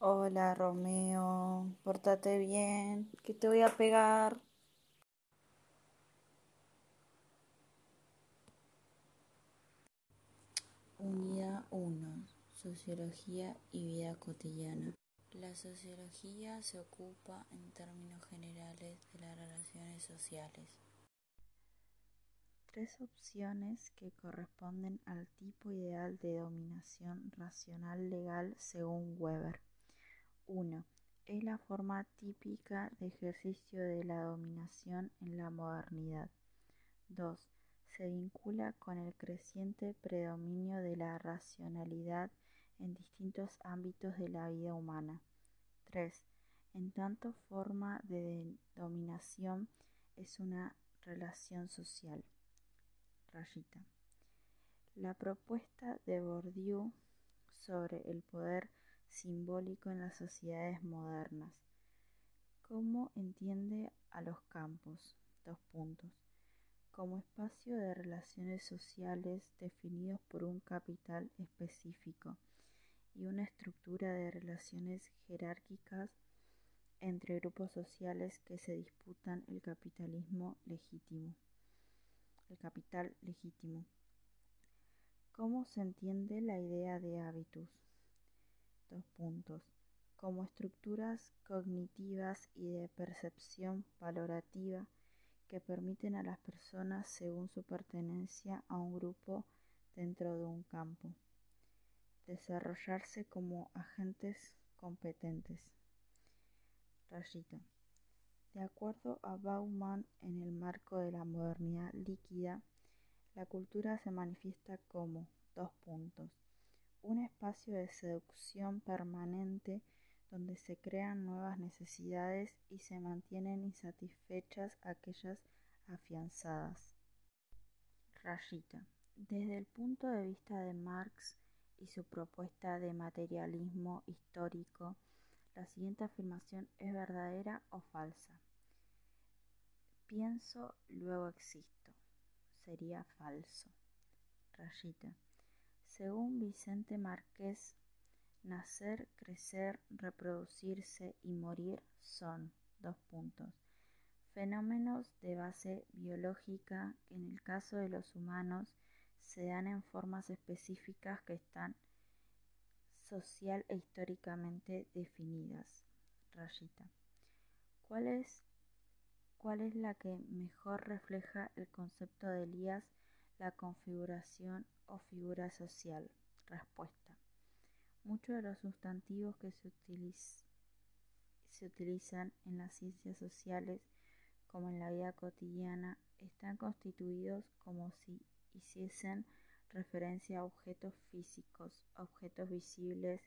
Hola Romeo, pórtate bien, que te voy a pegar. Unidad 1. Sociología y vida cotidiana. La sociología se ocupa en términos generales de las relaciones sociales. Tres opciones que corresponden al tipo ideal de dominación racional legal según Weber. 1. Es la forma típica de ejercicio de la dominación en la modernidad. 2. Se vincula con el creciente predominio de la racionalidad en distintos ámbitos de la vida humana. 3. En tanto forma de dominación es una relación social. Rayita. La propuesta de Bourdieu sobre el poder simbólico en las sociedades modernas. ¿Cómo entiende a los campos? Dos puntos. Como espacio de relaciones sociales definidos por un capital específico y una estructura de relaciones jerárquicas entre grupos sociales que se disputan el capitalismo legítimo. El capital legítimo. ¿Cómo se entiende la idea de hábitus? Dos puntos. Como estructuras cognitivas y de percepción valorativa que permiten a las personas, según su pertenencia a un grupo dentro de un campo, desarrollarse como agentes competentes. Rayita. De acuerdo a Bauman, en el marco de la modernidad líquida, la cultura se manifiesta como dos puntos un espacio de seducción permanente donde se crean nuevas necesidades y se mantienen insatisfechas aquellas afianzadas. Rayita. Desde el punto de vista de Marx y su propuesta de materialismo histórico, la siguiente afirmación es verdadera o falsa. Pienso, luego existo. Sería falso. Rayita. Según Vicente Márquez, nacer, crecer, reproducirse y morir son dos puntos. Fenómenos de base biológica que en el caso de los humanos se dan en formas específicas que están social e históricamente definidas. Rayita. ¿Cuál es, ¿Cuál es la que mejor refleja el concepto de Elías, la configuración o figura social? Respuesta. Muchos de los sustantivos que se, utilizan en las ciencias sociales como en la vida cotidiana están constituidos como si hiciesen referencia a objetos físicos, objetos visibles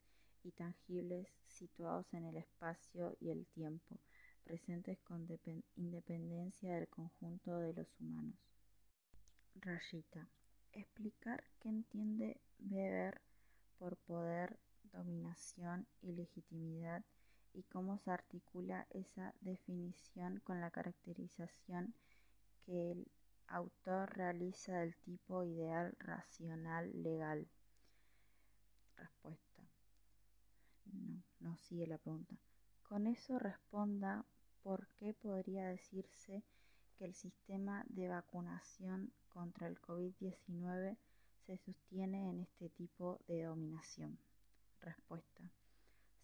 y tangibles situados en el espacio y el tiempo, presentes con independencia del conjunto de los humanos. Rayita. Explicar qué entiende Weber por poder, dominación y legitimidad y cómo se articula esa definición con la caracterización que el autor realiza del tipo ideal racional legal. Respuesta. No, no sigue la pregunta. Con eso responda por qué podría decirse que el sistema de vacunación contra el COVID-19 se sostiene en este tipo de dominación? Respuesta.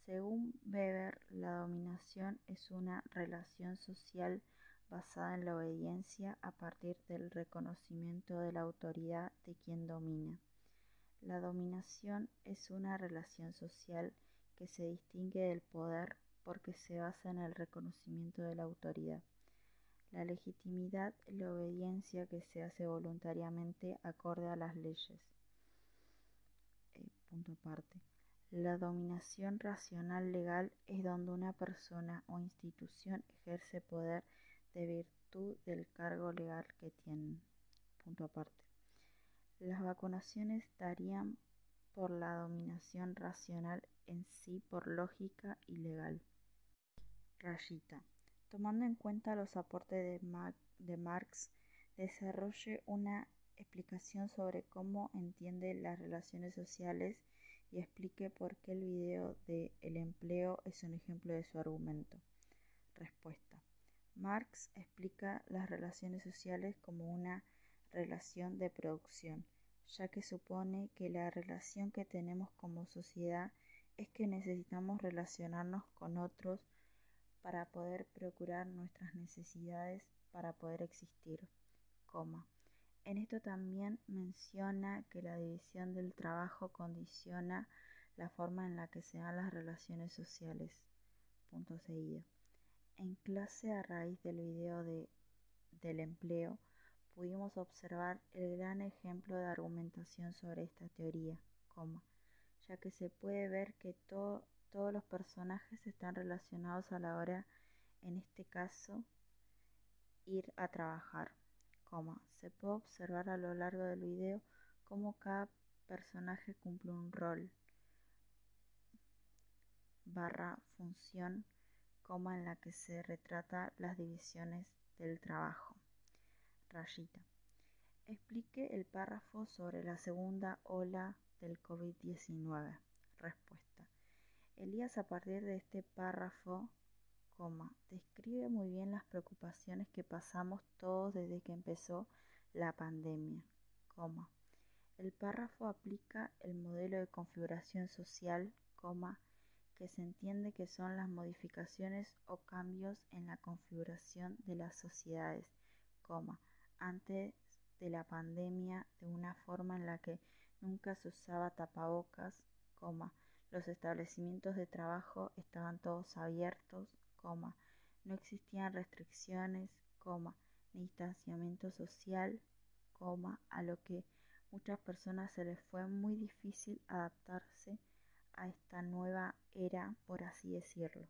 Según Weber, la dominación es una relación social basada en la obediencia a partir del reconocimiento de la autoridad de quien domina. La dominación es una relación social que se distingue del poder porque se basa en el reconocimiento de la autoridad. La legitimidad la obediencia que se hace voluntariamente acorde a las leyes. Eh, punto aparte. La dominación racional legal es donde una persona o institución ejerce poder de virtud del cargo legal que tienen. Punto aparte. Las vacunaciones darían por la dominación racional en sí por lógica y legal. Rayita. Tomando en cuenta los aportes de, Marx, desarrolle una explicación sobre cómo entiende las relaciones sociales y explique por qué el video de El empleo es un ejemplo de su argumento. Respuesta. Marx explica las relaciones sociales como una relación de producción, ya que supone que la relación que tenemos como sociedad es que necesitamos relacionarnos con otros para poder procurar nuestras necesidades para poder existir, En esto también menciona que la división del trabajo condiciona la forma en la que se dan las relaciones sociales. Punto seguido. En clase a raíz del video de, del empleo, pudimos observar el gran ejemplo de argumentación sobre esta teoría, ya que se puede ver que todos los personajes están relacionados a la hora, en este caso, ir a trabajar, Se puede observar a lo largo del video cómo cada personaje cumple un rol barra función, en la que se retrata las divisiones del trabajo. Rayita. Explique el párrafo sobre la segunda ola del COVID-19. Respuesta. Elías a partir de este párrafo, describe muy bien las preocupaciones que pasamos todos desde que empezó la pandemia. El párrafo aplica el modelo de configuración social, que se entiende que son las modificaciones o cambios en la configuración de las sociedades, antes de la pandemia de una forma en la que nunca se usaba tapabocas, los establecimientos de trabajo estaban todos abiertos, coma, no existían restricciones, coma, ni distanciamiento social, coma, a lo que muchas personas se les fue muy difícil adaptarse a esta nueva era, por así decirlo.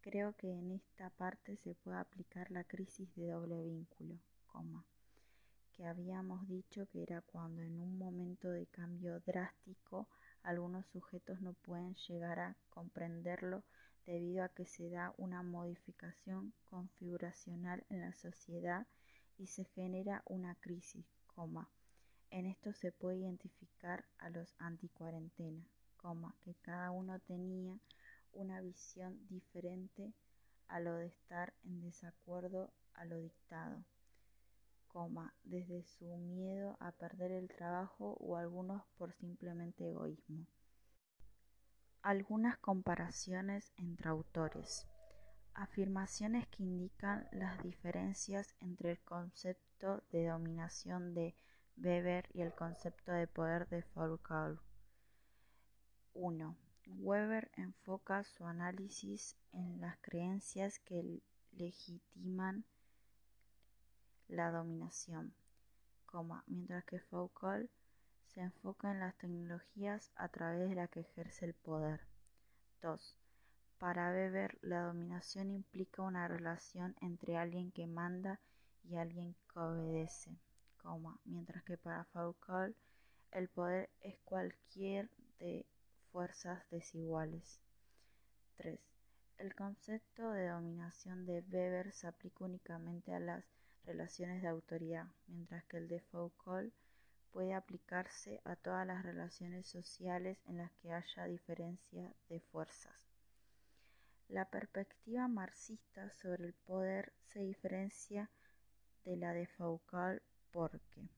Creo que en esta parte se puede aplicar la crisis de doble vínculo, que habíamos dicho que era cuando en un momento de cambio drástico algunos sujetos no pueden llegar a comprenderlo debido a que se da una modificación configuracional en la sociedad y se genera una crisis, coma. En esto se puede identificar a los anticuarentena, que cada uno tenía una visión diferente a lo de estar en desacuerdo a lo dictado, desde su miedo a perder el trabajo o algunos por simplemente egoísmo. Algunas comparaciones entre autores. Afirmaciones que indican las diferencias entre el concepto de dominación de Weber y el concepto de poder de Foucault. 1. Weber enfoca su análisis en las creencias que legitiman la dominación, mientras que Foucault se enfoca en las tecnologías a través de las que ejerce el poder. 2. Para Weber, la dominación implica una relación entre alguien que manda y alguien que obedece mientras que para Foucault el poder es cualquier de fuerzas desiguales. 3. El concepto de dominación de Weber se aplica únicamente a las relaciones de autoridad, mientras que el de Foucault puede aplicarse a todas las relaciones sociales en las que haya diferencia de fuerzas. La perspectiva marxista sobre el poder se diferencia de la de Foucault porque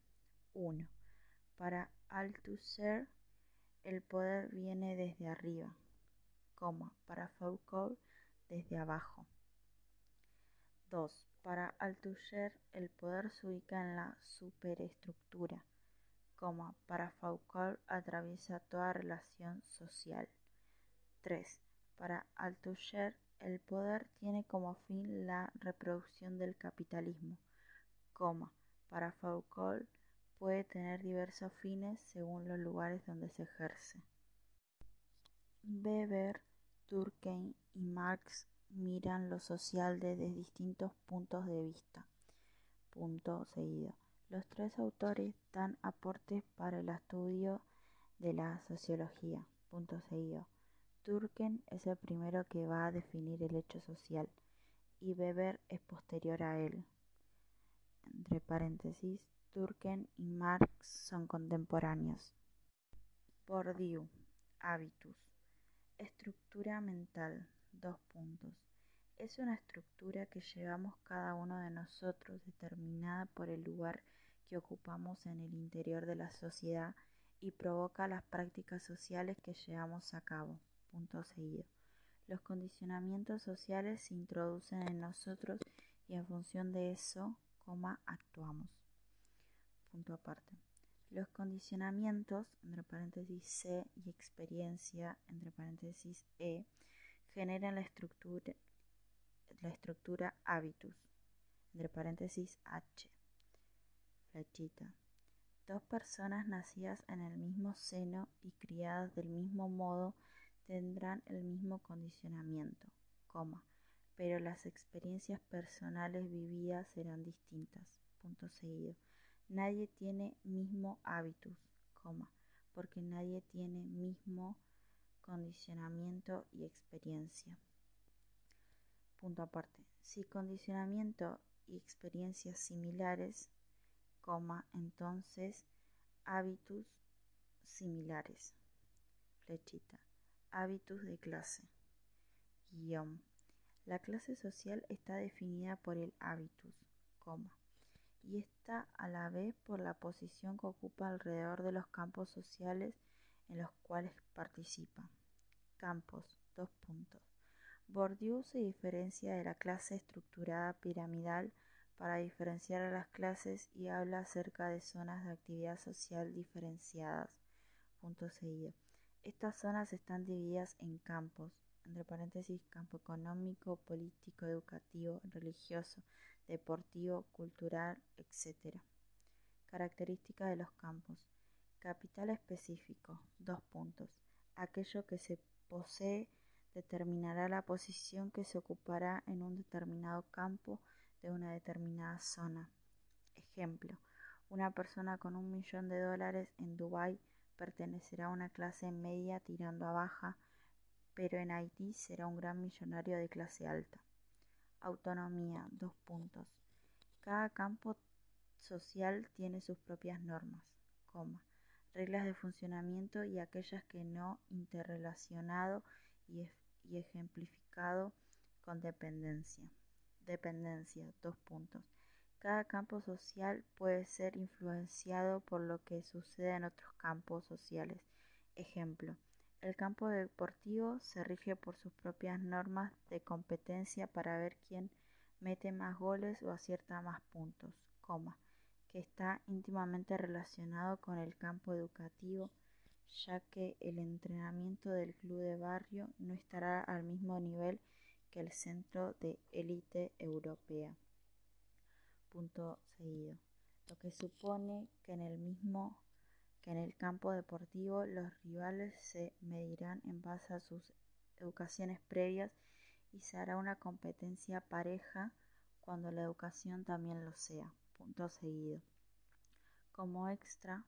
1. Para Althusser el poder viene desde arriba, para Foucault desde abajo. 2. Para Althusser el poder se ubica en la superestructura, para Foucault atraviesa toda relación social. 3. Para Althusser el poder tiene como fin la reproducción del capitalismo, para Foucault puede tener diversos fines según los lugares donde se ejerce. Weber, Durkheim y Marx miran lo social desde distintos puntos de vista. Punto seguido. Los tres autores dan aportes para el estudio de la sociología. Punto seguido. Durkheim es el primero que va a definir el hecho social y Weber es posterior a él entre paréntesis, Durkheim y Marx son contemporáneos. Bourdieu, habitus. Estructura mental. Dos puntos. Es una estructura que llevamos cada uno de nosotros determinada por el lugar que ocupamos en el interior de la sociedad y provoca las prácticas sociales que llevamos a cabo. Punto seguido. Los condicionamientos sociales se introducen en nosotros y en función de eso, coma, actuamos. Punto aparte. Los condicionamientos, entre paréntesis C, y experiencia, entre paréntesis E, generan la estructura, la estructura habitus, entre paréntesis H, flechita. Dos personas nacidas en el mismo seno y criadas del mismo modo tendrán el mismo condicionamiento, coma, pero las experiencias personales vividas serán distintas. Punto seguido. Nadie tiene mismo hábitus, coma, porque nadie tiene mismo condicionamiento y experiencia. Punto aparte. Si condicionamiento y experiencias similares, coma, entonces hábitus similares. Flechita hábitos de clase. Guión. La clase social está definida por el hábitus, coma, y está a la vez por la posición que ocupa alrededor de los campos sociales en los cuales participa. Campos, dos puntos. Bourdieu se diferencia de la clase estructurada piramidal para diferenciar a las clases y habla acerca de zonas de actividad social diferenciadas. Punto seguido. Estas zonas están divididas en campos, entre paréntesis, campo económico, político, educativo, religioso, deportivo, cultural, etc. Características de los campos. Capital específico, dos puntos. Aquello que se posee determinará la posición que se ocupará en un determinado campo de una determinada zona. Ejemplo, una persona con un millón de dólares en Dubái pertenecerá a una clase media tirando a baja, pero en Haití será un gran millonario de clase alta. Autonomía, dos puntos. Cada campo social tiene sus propias normas, coma, reglas de funcionamiento y aquellas que no interrelacionado y, y ejemplificado con dependencia. Dependencia, dos puntos. Cada campo social puede ser influenciado por lo que sucede en otros campos sociales. Ejemplo, el campo deportivo se rige por sus propias normas de competencia para ver quién mete más goles o acierta más puntos, coma, que está íntimamente relacionado con el campo educativo, ya que el entrenamiento del club de barrio no estará al mismo nivel que el centro de élite europea punto seguido, lo que supone que en el mismo que en el campo deportivo los rivales se medirán en base a sus educaciones previas y se hará una competencia pareja cuando la educación también lo sea. Punto seguido. Como extra,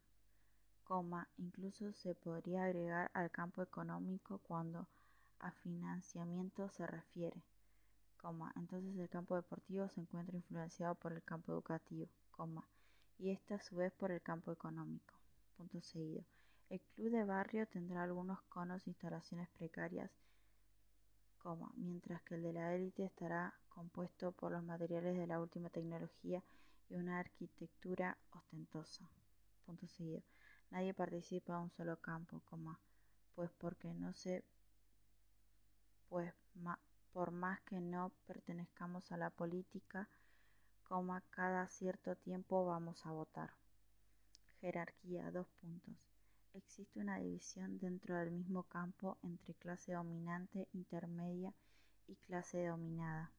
coma, incluso se podría agregar al campo económico cuando a financiamiento se refiere entonces el campo deportivo se encuentra influenciado por el campo educativo, y este a su vez por el campo económico. Punto seguido. El club de barrio tendrá algunos conos e instalaciones precarias, mientras que el de la élite estará compuesto por los materiales de la última tecnología y una arquitectura ostentosa. Punto seguido. Nadie participa en un solo campo, pues porque no se pues por más que no pertenezcamos a la política, cada cierto tiempo vamos a votar. Jerarquía, dos puntos. Existe una división dentro del mismo campo entre clase dominante, intermedia y clase dominada.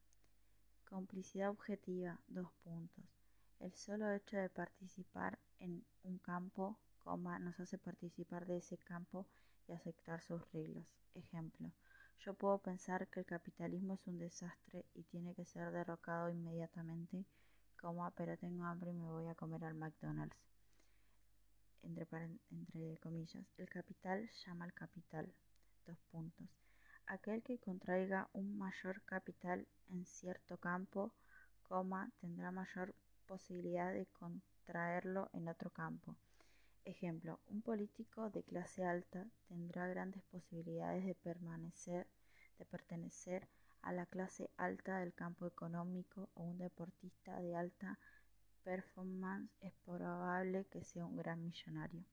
Complicidad objetiva, dos puntos. El solo hecho de participar en un campo, coma, nos hace participar de ese campo y aceptar sus reglas. Ejemplo, yo puedo pensar que el capitalismo es un desastre y tiene que ser derrocado inmediatamente, como pero tengo hambre y me voy a comer al McDonald's. Entre, entre comillas, el capital llama al capital. Dos puntos. Aquel que contraiga un mayor capital en cierto campo, coma, tendrá mayor posibilidad de contraerlo en otro campo. Ejemplo, un político de clase alta tendrá grandes posibilidades de permanecer, de pertenecer a la clase alta del campo económico o un deportista de alta performance es probable que sea un gran millonario.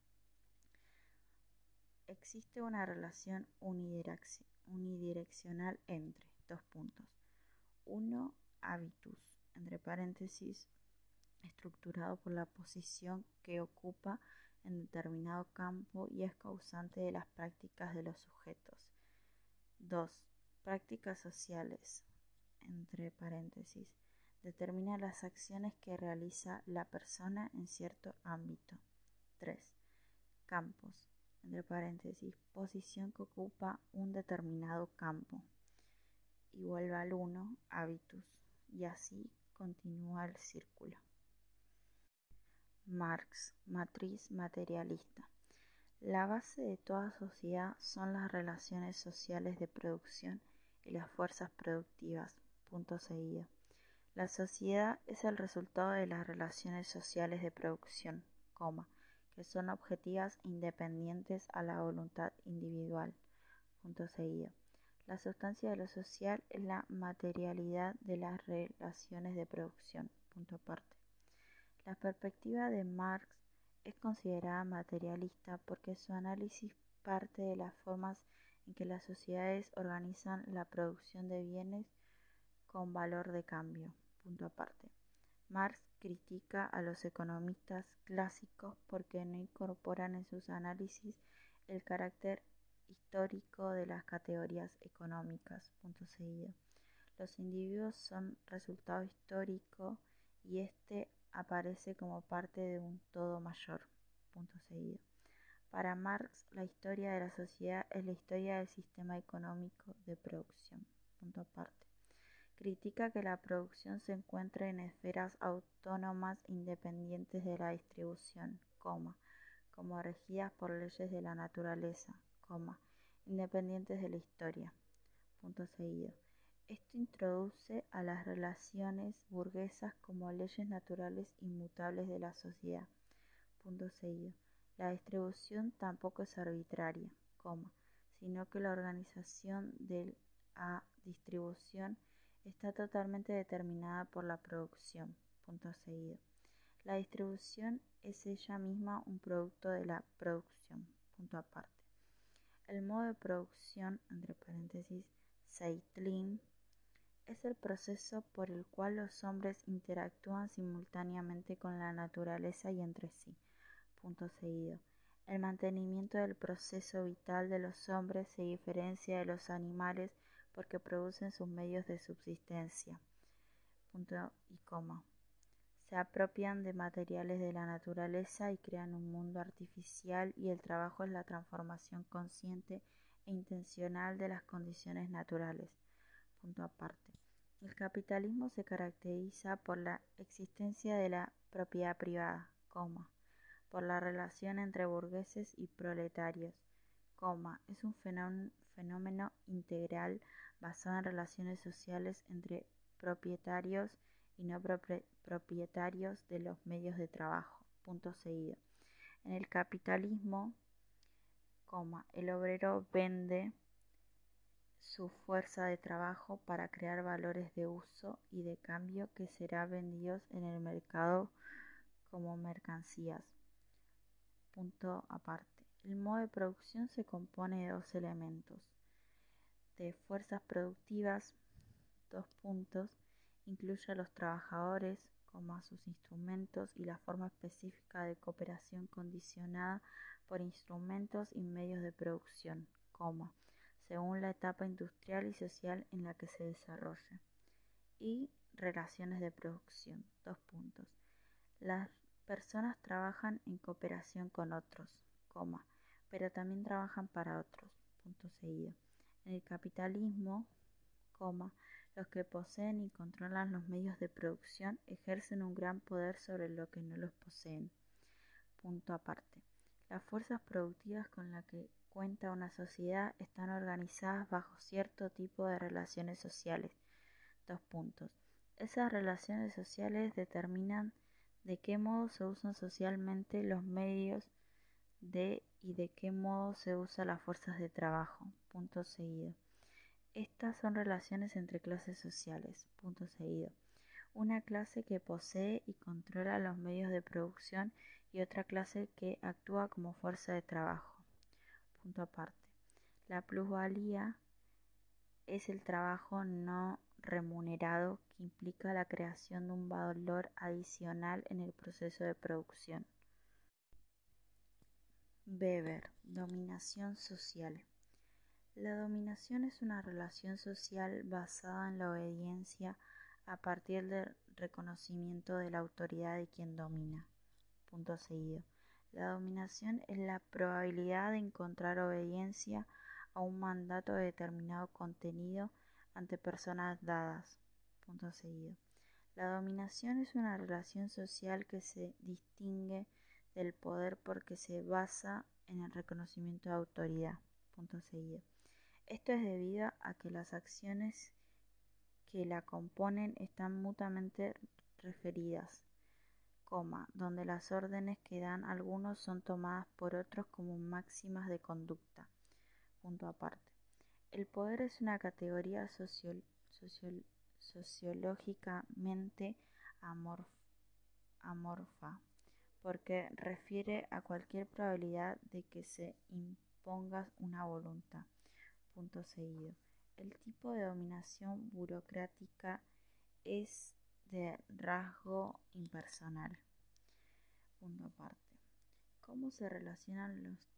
Existe una relación unidireccional entre dos puntos. Uno, habitus, entre paréntesis, estructurado por la posición que ocupa en determinado campo y es causante de las prácticas de los sujetos. 2. Prácticas sociales, entre paréntesis, determina las acciones que realiza la persona en cierto ámbito. 3. Campos, entre paréntesis, posición que ocupa un determinado campo. Igual al 1, habitus, y así continúa el círculo. Marx, matriz materialista. La base de toda sociedad son las relaciones sociales de producción y las fuerzas productivas. Punto seguido. La sociedad es el resultado de las relaciones sociales de producción, que son objetivas independientes a la voluntad individual. Punto seguido. La sustancia de lo social es la materialidad de las relaciones de producción. Punto aparte. La perspectiva de Marx es considerada materialista porque su análisis parte de las formas en que las sociedades organizan la producción de bienes con valor de cambio. Punto aparte. Marx critica a los economistas clásicos porque no incorporan en sus análisis el carácter histórico de las categorías económicas. Punto seguido. Los individuos son resultado histórico y este aparece como parte de un todo mayor. Punto seguido. Para Marx, la historia de la sociedad es la historia del sistema económico de producción. Punto aparte. Critica que la producción se encuentre en esferas autónomas independientes de la distribución, como regidas por leyes de la naturaleza, independientes de la historia. Punto seguido. Esto introduce a las relaciones burguesas como leyes naturales inmutables de la sociedad. Punto seguido. La distribución tampoco es arbitraria, sino que la organización de la distribución está totalmente determinada por la producción. Punto seguido. La distribución es ella misma un producto de la producción. Punto aparte. El modo de producción, entre paréntesis, Seitlin, es el proceso por el cual los hombres interactúan simultáneamente con la naturaleza y entre sí. Punto seguido. El mantenimiento del proceso vital de los hombres se diferencia de los animales porque producen sus medios de subsistencia. Punto y coma. Se apropian de materiales de la naturaleza y crean un mundo artificial y el trabajo es la transformación consciente e intencional de las condiciones naturales. Punto aparte. El capitalismo se caracteriza por la existencia de la propiedad privada, por la relación entre burgueses y proletarios, es un fenómeno integral basado en relaciones sociales entre propietarios y no propietarios de los medios de trabajo. En el capitalismo, el obrero vende su fuerza de trabajo para crear valores de uso y de cambio que serán vendidos en el mercado como mercancías. Punto aparte. El modo de producción se compone de dos elementos. De fuerzas productivas, dos puntos, incluye a los trabajadores como a sus instrumentos y la forma específica de cooperación condicionada por instrumentos y medios de producción, coma, según la etapa industrial y social en la que se desarrolla. Y relaciones de producción. Dos puntos. Las personas trabajan en cooperación con otros, coma, pero también trabajan para otros. Punto seguido. En el capitalismo, coma, los que poseen y controlan los medios de producción ejercen un gran poder sobre los que no los poseen. Punto aparte. Las fuerzas productivas con las que cuenta una sociedad están organizadas bajo cierto tipo de relaciones sociales. Dos puntos. Esas relaciones sociales determinan de qué modo se usan socialmente los medios de y de qué modo se usa las fuerzas de trabajo. Punto seguido. Estas son relaciones entre clases sociales. Punto seguido. Una clase que posee y controla los medios de producción y otra clase que actúa como fuerza de trabajo. Punto aparte. La plusvalía es el trabajo no remunerado que implica la creación de un valor adicional en el proceso de producción. Weber, dominación social. La dominación es una relación social basada en la obediencia a partir del reconocimiento de la autoridad de quien domina. Punto seguido. La dominación es la probabilidad de encontrar obediencia a un mandato de determinado contenido ante personas dadas. Punto seguido. La dominación es una relación social que se distingue del poder porque se basa en el reconocimiento de autoridad. Punto seguido. Esto es debido a que las acciones que la componen están mutuamente referidas, donde las órdenes que dan algunos son tomadas por otros como máximas de conducta. Punto aparte. El poder es una categoría sociológicamente amorfa porque refiere a cualquier probabilidad de que se imponga una voluntad. Punto seguido. El tipo de dominación burocrática es de rasgo impersonal. Punto aparte. ¿Cómo se relacionan los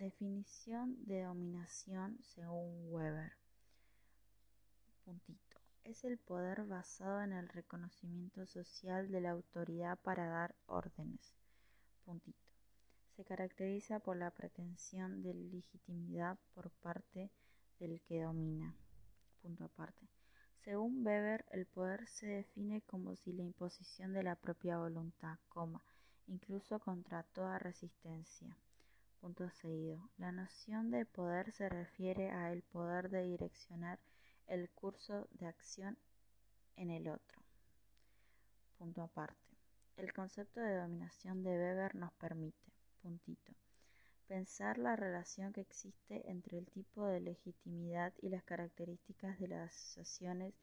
definición de dominación según Weber. Puntito. Es el poder basado en el reconocimiento social de la autoridad para dar órdenes. Puntito. Se caracteriza por la pretensión de legitimidad por parte del que domina. Punto aparte. Según Weber, el poder se define como si la imposición de la propia voluntad, coma, incluso contra toda resistencia. Punto seguido. La noción de poder se refiere a el poder de direccionar el curso de acción en el otro. Punto aparte. El concepto de dominación de Weber nos permite, puntito, pensar la relación que existe entre el tipo de legitimidad y las características de las asociaciones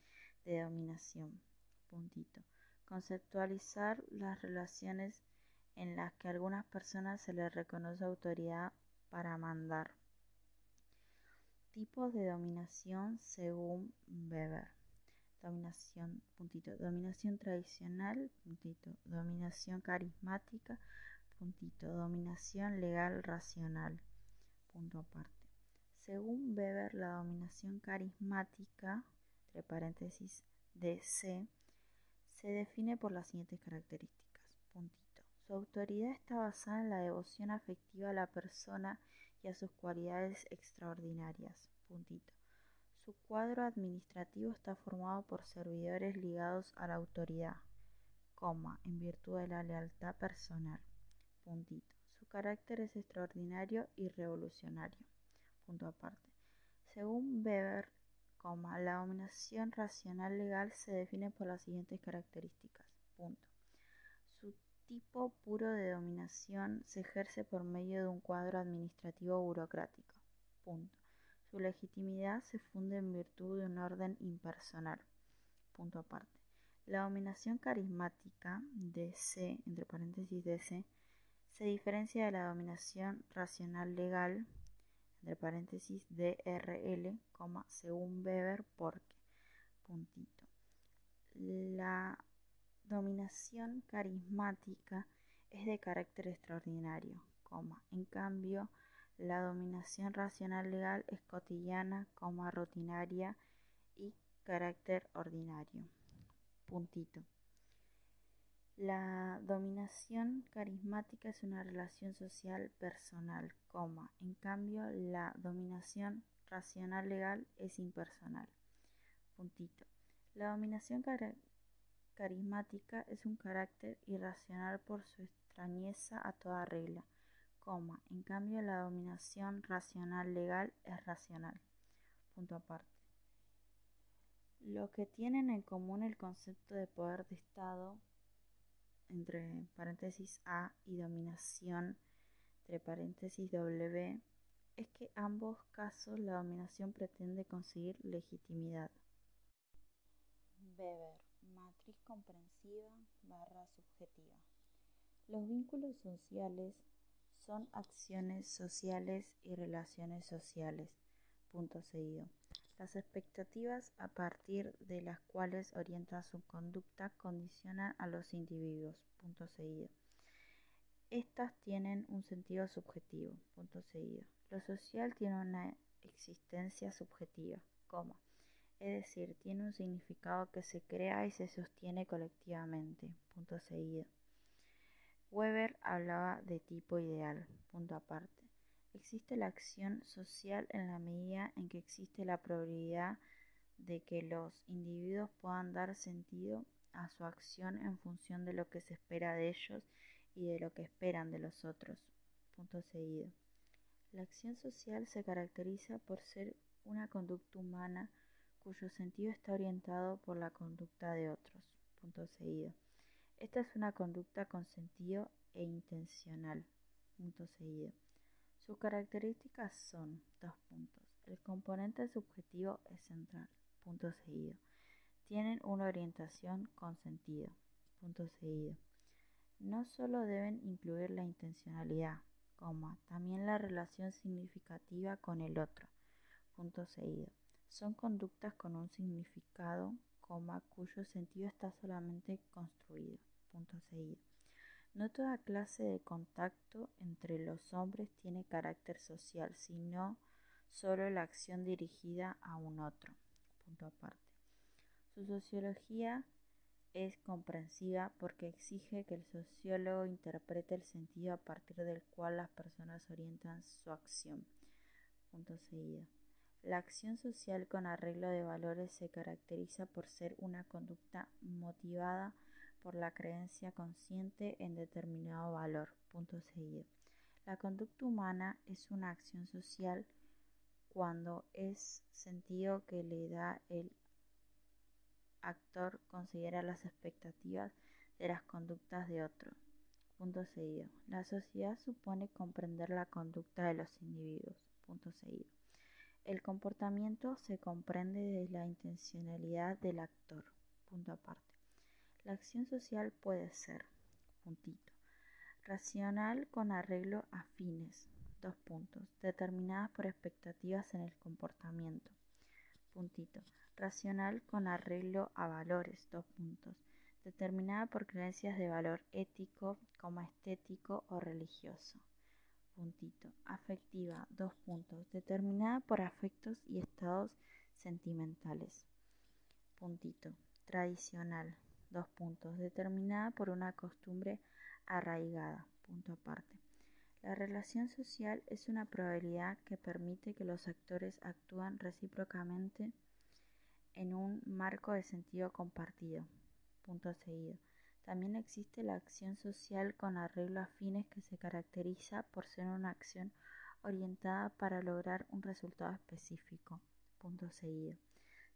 de dominación. Puntito. Conceptualizar las relaciones en las que a algunas personas se les reconoce autoridad para mandar. Tipos de dominación según Weber. Dominación, puntito, dominación tradicional, dominación carismática, puntito, dominación legal racional, punto aparte. Según Weber, la dominación carismática, entre paréntesis, DC, se define por las siguientes características, puntito su autoridad está basada en la devoción afectiva a la persona y a sus cualidades extraordinarias. Puntito. Su cuadro administrativo está formado por servidores ligados a la autoridad, coma, en virtud de la lealtad personal. Puntito. Su carácter es extraordinario y revolucionario. Punto aparte. Según Weber, la dominación racional legal se define por las siguientes características. Punto tipo puro de dominación se ejerce por medio de un cuadro administrativo burocrático. Punto. Su legitimidad se funde en virtud de un orden impersonal. Punto aparte. La dominación carismática, DC, entre paréntesis DC, se diferencia de la dominación racional legal, entre paréntesis DRL, según Weber, porque, puntito. La dominación carismática es de carácter extraordinario, en cambio la dominación racional legal es cotidiana, rutinaria y carácter ordinario. Puntito. La dominación carismática es una relación social personal, en cambio la dominación racional legal es impersonal. Puntito. La dominación carismática es un carácter irracional por su extrañeza a toda regla, coma, en cambio la dominación racional legal es racional. Punto aparte. Lo que tienen en común el concepto de poder de Estado entre paréntesis A y dominación entre paréntesis W es que ambos casos la dominación pretende conseguir legitimidad. Weber, matriz comprensiva barra subjetiva. Los vínculos sociales son acciones sociales y relaciones sociales. Punto seguido. Las expectativas a partir de las cuales orientan su conducta condicionan a los individuos. Punto seguido. Estas tienen un sentido subjetivo. Punto seguido. Lo social tiene una existencia subjetiva, coma, es decir, tiene un significado que se crea y se sostiene colectivamente. Punto seguido. Weber hablaba de tipo ideal. Punto aparte. Existe la acción social en la medida en que existe la probabilidad de que los individuos puedan dar sentido a su acción en función de lo que se espera de ellos y de lo que esperan de los otros. Punto seguido. La acción social se caracteriza por ser una conducta humana cuyo sentido está orientado por la conducta de otros. Punto seguido. Esta es una conducta con sentido e intencional. Punto seguido. Sus características son dos puntos. El componente subjetivo es central. Punto seguido. Tienen una orientación con sentido. Punto seguido. No solo deben incluir la intencionalidad, también la relación significativa con el otro. Punto seguido. Son conductas con un significado, cuyo sentido está solamente construido. Punto seguido. No toda clase de contacto entre los hombres tiene carácter social, sino solo la acción dirigida a un otro. Punto aparte. Su sociología es comprensiva porque exige que el sociólogo interprete el sentido a partir del cual las personas orientan su acción. Punto seguido. La acción social con arreglo de valores se caracteriza por ser una conducta motivada por la creencia consciente en determinado valor. Punto seguido. La conducta humana es una acción social cuando es sentido que le da el actor considera las expectativas de las conductas de otro. Punto seguido. La sociedad supone comprender la conducta de los individuos. Punto seguido. El comportamiento se comprende desde la intencionalidad del actor. Punto aparte. La acción social puede ser, puntito, racional con arreglo a fines, dos puntos, determinadas por expectativas en el comportamiento. Puntito racional con arreglo a valores, dos puntos, determinada por creencias de valor ético, como estético o religioso. Puntito. Afectiva, dos puntos, determinada por afectos y estados sentimentales. Puntito. Tradicional, dos puntos, determinada por una costumbre arraigada. Punto aparte. La relación social es una probabilidad que permite que los actores actúen recíprocamente en un marco de sentido compartido. Punto seguido. También existe la acción social con arreglo a fines que se caracteriza por ser una acción orientada para lograr un resultado específico. Punto seguido.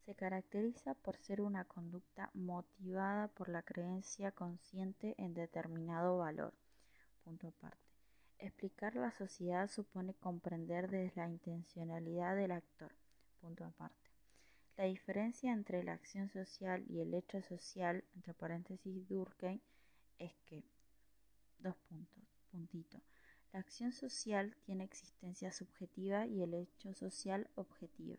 Se caracteriza por ser una conducta motivada por la creencia consciente en determinado valor. Punto aparte. Explicar la sociedad supone comprender desde la intencionalidad del actor. Punto aparte. La diferencia entre la acción social y el hecho social, entre paréntesis Durkheim, es que, dos puntos, puntito, la acción social tiene existencia subjetiva y el hecho social objetiva.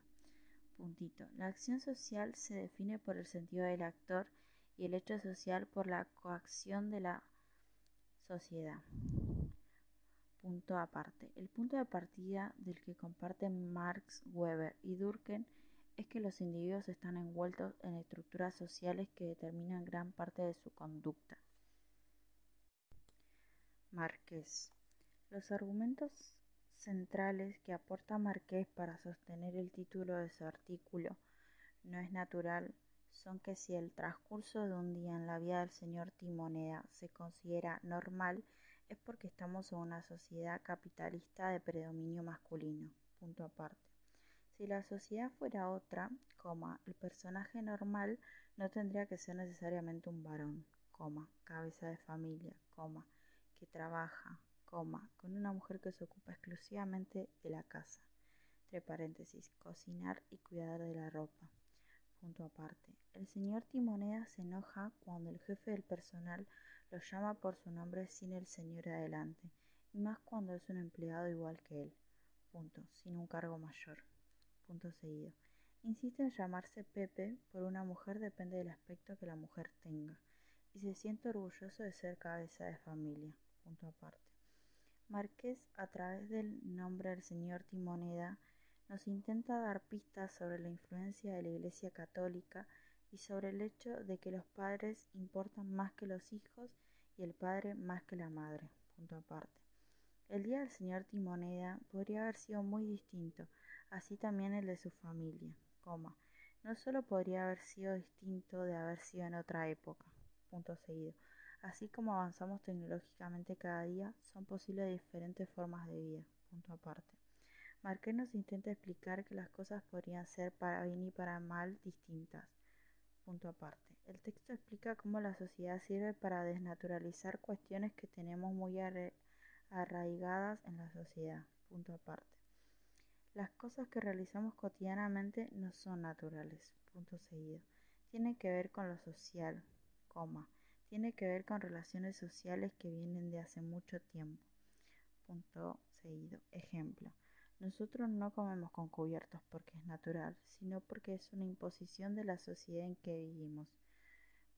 Puntito. La acción social se define por el sentido del actor y el hecho social por la coacción de la sociedad. Punto aparte. El punto de partida del que comparten Marx, Weber y Durkheim es que los individuos están envueltos en estructuras sociales que determinan gran parte de su conducta. Márquez. Los argumentos centrales que aporta Márquez para sostener el título de su artículo No es natural son que si el transcurso de un día en la vida del señor Timoneda se considera normal, es porque estamos en una sociedad capitalista de predominio masculino. Punto aparte. Si la sociedad fuera otra, el personaje normal no tendría que ser necesariamente un varón, coma, cabeza de familia, coma, que trabaja, coma, con una mujer que se ocupa exclusivamente de la casa, entre paréntesis, cocinar y cuidar de la ropa. Punto aparte. El señor Timoneda se enoja cuando el jefe del personal lo llama por su nombre sin el señor adelante, y más cuando es un empleado igual que él. Punto, sin un cargo mayor. Punto seguido. Insiste en llamarse Pepe por una mujer depende del aspecto que la mujer tenga, y se siente orgulloso de ser cabeza de familia. Punto aparte. Marqués, a través del nombre del señor Timoneda, nos intenta dar pistas sobre la influencia de la Iglesia Católica y sobre el hecho de que los padres importan más que los hijos y el padre más que la madre. Punto aparte. El día del señor Timoneda podría haber sido muy distinto, así también el de su familia, coma. No solo podría haber sido distinto de haber sido en otra época, punto seguido. Así como avanzamos tecnológicamente cada día, son posibles diferentes formas de vida, punto aparte. Marqués nos intenta explicar que las cosas podrían ser para bien y para mal distintas. Punto aparte. El texto explica cómo la sociedad sirve para desnaturalizar cuestiones que tenemos muy arraigadas en la sociedad. Punto aparte. Las cosas que realizamos cotidianamente no son naturales. Punto seguido. Tiene que ver con lo social, coma. Tiene que ver con relaciones sociales que vienen de hace mucho tiempo. Punto seguido. Ejemplo. Nosotros no comemos con cubiertos porque es natural, sino porque es una imposición de la sociedad en que vivimos.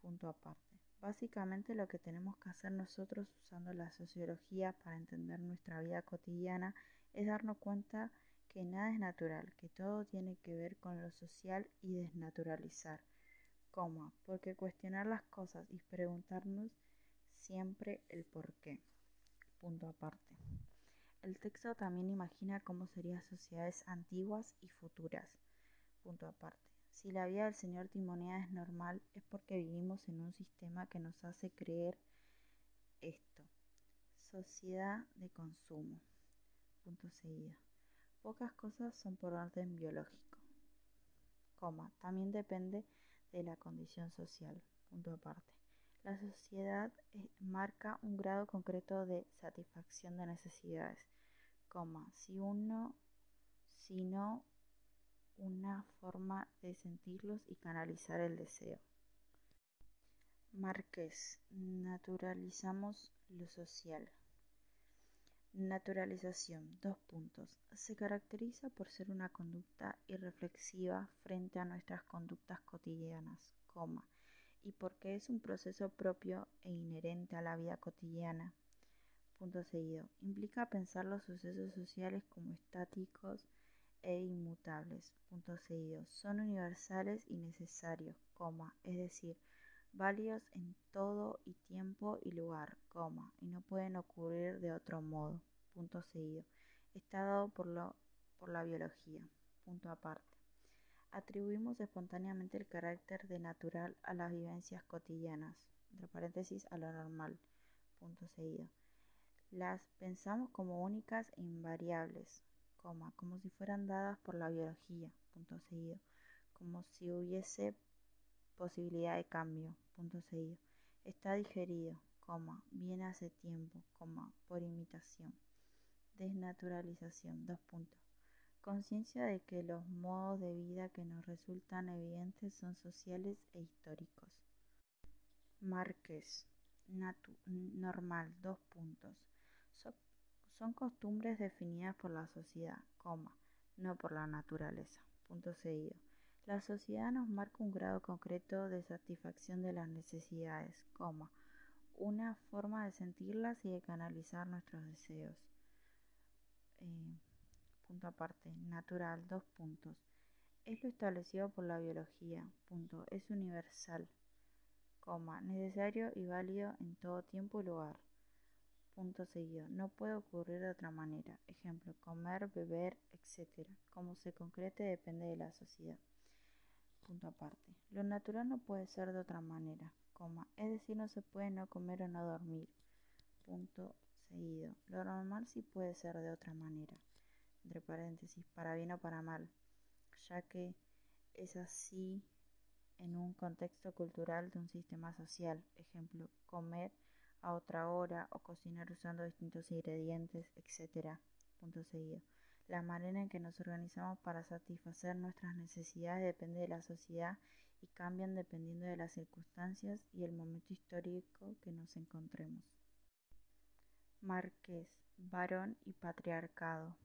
Punto aparte. Básicamente lo que tenemos que hacer nosotros usando la sociología para entender nuestra vida cotidiana es darnos cuenta que nada es natural, que todo tiene que ver con lo social y desnaturalizar. ¿Cómo? Porque cuestionar las cosas y preguntarnos siempre el por qué. Punto aparte. El texto también imagina cómo serían sociedades antiguas y futuras. Punto aparte. Si la vida del señor Timonea es normal, es porque vivimos en un sistema que nos hace creer esto. Sociedad de consumo. Punto seguido. Pocas cosas son por orden biológico. Coma. También depende de la condición social. Punto aparte. La sociedad eh, marca un grado concreto de satisfacción de necesidades si uno, sino una forma de sentirlos y canalizar el deseo. Márquez, naturalizamos lo social. Naturalización, dos puntos. Se caracteriza por ser una conducta irreflexiva frente a nuestras conductas cotidianas, coma, y porque es un proceso propio e inherente a la vida cotidiana, Punto seguido. Implica pensar los sucesos sociales como estáticos e inmutables. Punto seguido. Son universales y necesarios, coma, es decir, válidos en todo y tiempo y lugar, coma, y no pueden ocurrir de otro modo. Punto seguido. Está dado por, lo, por la biología. Punto aparte. Atribuimos espontáneamente el carácter de natural a las vivencias cotidianas, entre paréntesis a lo normal. Punto seguido. Las pensamos como únicas e invariables, coma, como si fueran dadas por la biología, punto seguido, como si hubiese posibilidad de cambio, punto seguido. Está digerido, coma, viene hace tiempo, coma, por imitación. Desnaturalización, dos puntos. Conciencia de que los modos de vida que nos resultan evidentes son sociales e históricos. Márquez, normal, dos puntos son costumbres definidas por la sociedad, coma, no por la naturaleza. Punto seguido. La sociedad nos marca un grado concreto de satisfacción de las necesidades, coma, una forma de sentirlas y de canalizar nuestros deseos. Eh, punto aparte, natural, dos puntos. Es lo establecido por la biología, punto, es universal, coma, necesario y válido en todo tiempo y lugar punto seguido. No puede ocurrir de otra manera. Ejemplo, comer, beber, etc. Como se concrete depende de la sociedad. Punto aparte. Lo natural no puede ser de otra manera, coma. Es decir, no se puede no comer o no dormir. Punto seguido. Lo normal sí puede ser de otra manera. Entre paréntesis, para bien o para mal. Ya que es así en un contexto cultural de un sistema social. Ejemplo, comer a otra hora o cocinar usando distintos ingredientes, etc. Punto seguido. La manera en que nos organizamos para satisfacer nuestras necesidades depende de la sociedad y cambian dependiendo de las circunstancias y el momento histórico que nos encontremos. Marqués, varón y patriarcado.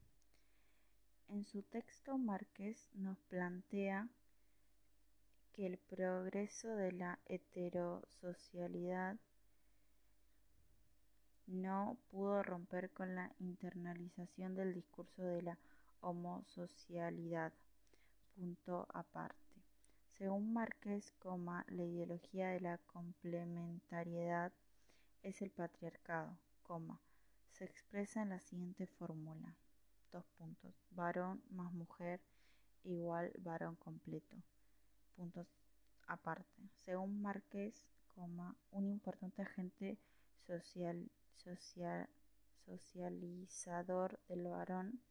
En su texto Márquez nos plantea que el progreso de la heterosocialidad no pudo romper con la internalización del discurso de la homosocialidad. Punto aparte. Según Márquez, la ideología de la complementariedad es el patriarcado, se expresa en la siguiente fórmula. Dos puntos. Varón más mujer igual varón completo. Puntos aparte. Según Márquez, un importante agente social socializador del varón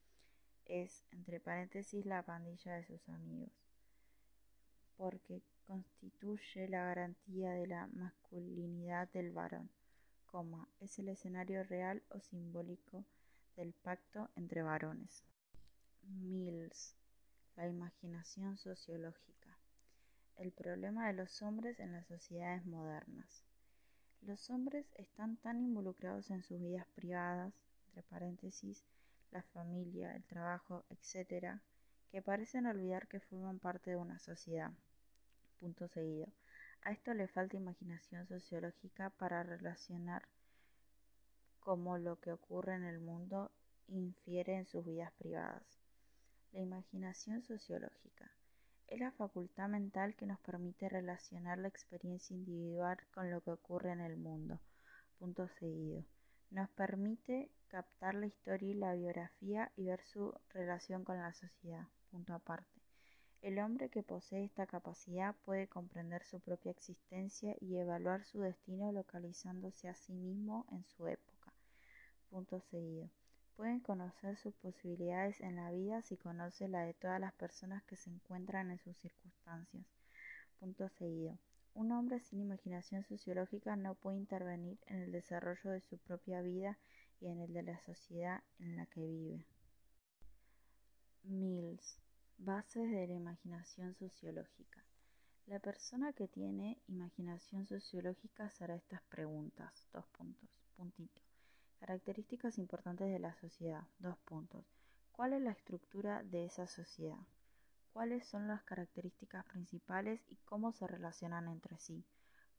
es, entre paréntesis, la pandilla de sus amigos, porque constituye la garantía de la masculinidad del varón, es el escenario real o simbólico del pacto entre varones. Mills, la imaginación sociológica. El problema de los hombres en las sociedades modernas. Los hombres están tan involucrados en sus vidas privadas, entre paréntesis, la familia, el trabajo, etc., que parecen olvidar que forman parte de una sociedad. Punto seguido. A esto le falta imaginación sociológica para relacionar cómo lo que ocurre en el mundo infiere en sus vidas privadas. La imaginación sociológica es la facultad mental que nos permite relacionar la experiencia individual con lo que ocurre en el mundo. Punto seguido. Nos permite captar la historia y la biografía y ver su relación con la sociedad. Punto aparte. El hombre que posee esta capacidad puede comprender su propia existencia y evaluar su destino localizándose a sí mismo en su época. Punto seguido. Pueden conocer sus posibilidades en la vida si conoce la de todas las personas que se encuentran en sus circunstancias. Punto seguido. Un hombre sin imaginación sociológica no puede intervenir en el desarrollo de su propia vida y en el de la sociedad en la que vive. Mills. Bases de la imaginación sociológica. La persona que tiene imaginación sociológica hará estas preguntas. Dos puntos. Puntito. Características importantes de la sociedad. Dos puntos. ¿Cuál es la estructura de esa sociedad? ¿Cuáles son las características principales y cómo se relacionan entre sí?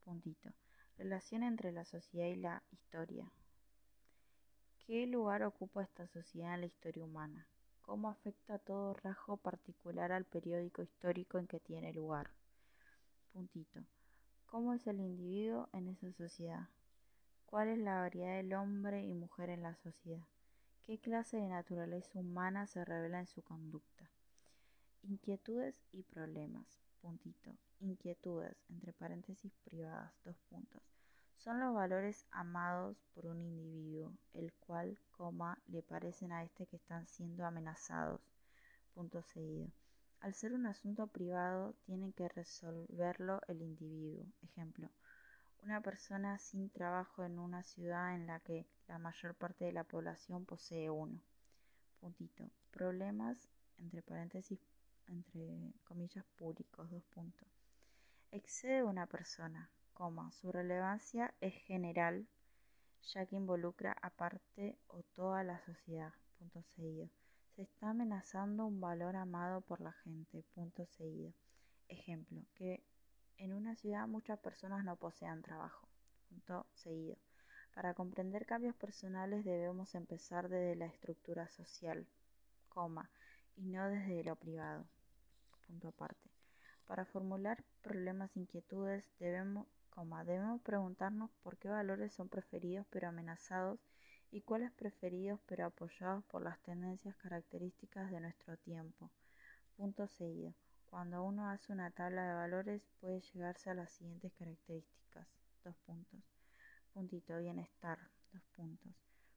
Puntito. Relación entre la sociedad y la historia. ¿Qué lugar ocupa esta sociedad en la historia humana? ¿Cómo afecta todo rasgo particular al periódico histórico en que tiene lugar? Puntito. ¿Cómo es el individuo en esa sociedad? ¿Cuál es la variedad del hombre y mujer en la sociedad? ¿Qué clase de naturaleza humana se revela en su conducta? Inquietudes y problemas. Inquietudes, entre paréntesis privadas, dos puntos. Son los valores amados por un individuo, el cual, le parecen a este que están siendo amenazados. Punto seguido. Al ser un asunto privado, tiene que resolverlo el individuo. Ejemplo, una persona sin trabajo en una ciudad en la que la mayor parte de la población posee uno. Puntito. Problemas, entre paréntesis, entre comillas, públicos, dos puntos. Excede una persona, coma, su relevancia es general, ya que involucra a parte o toda la sociedad. Punto seguido. Se está amenazando un valor amado por la gente. Punto seguido. Ejemplo, que en una ciudad muchas personas no posean trabajo. Punto seguido. Para comprender cambios personales debemos empezar desde la estructura social, coma, y no desde lo privado. Punto aparte. Para formular problemas e inquietudes debemos, coma, preguntarnos por qué valores son preferidos pero amenazados y cuáles preferidos pero apoyados por las tendencias características de nuestro tiempo. Punto seguido. Cuando uno hace una tabla de valores puede llegarse a las siguientes características. Dos puntos. Puntito, bienestar. Dos puntos.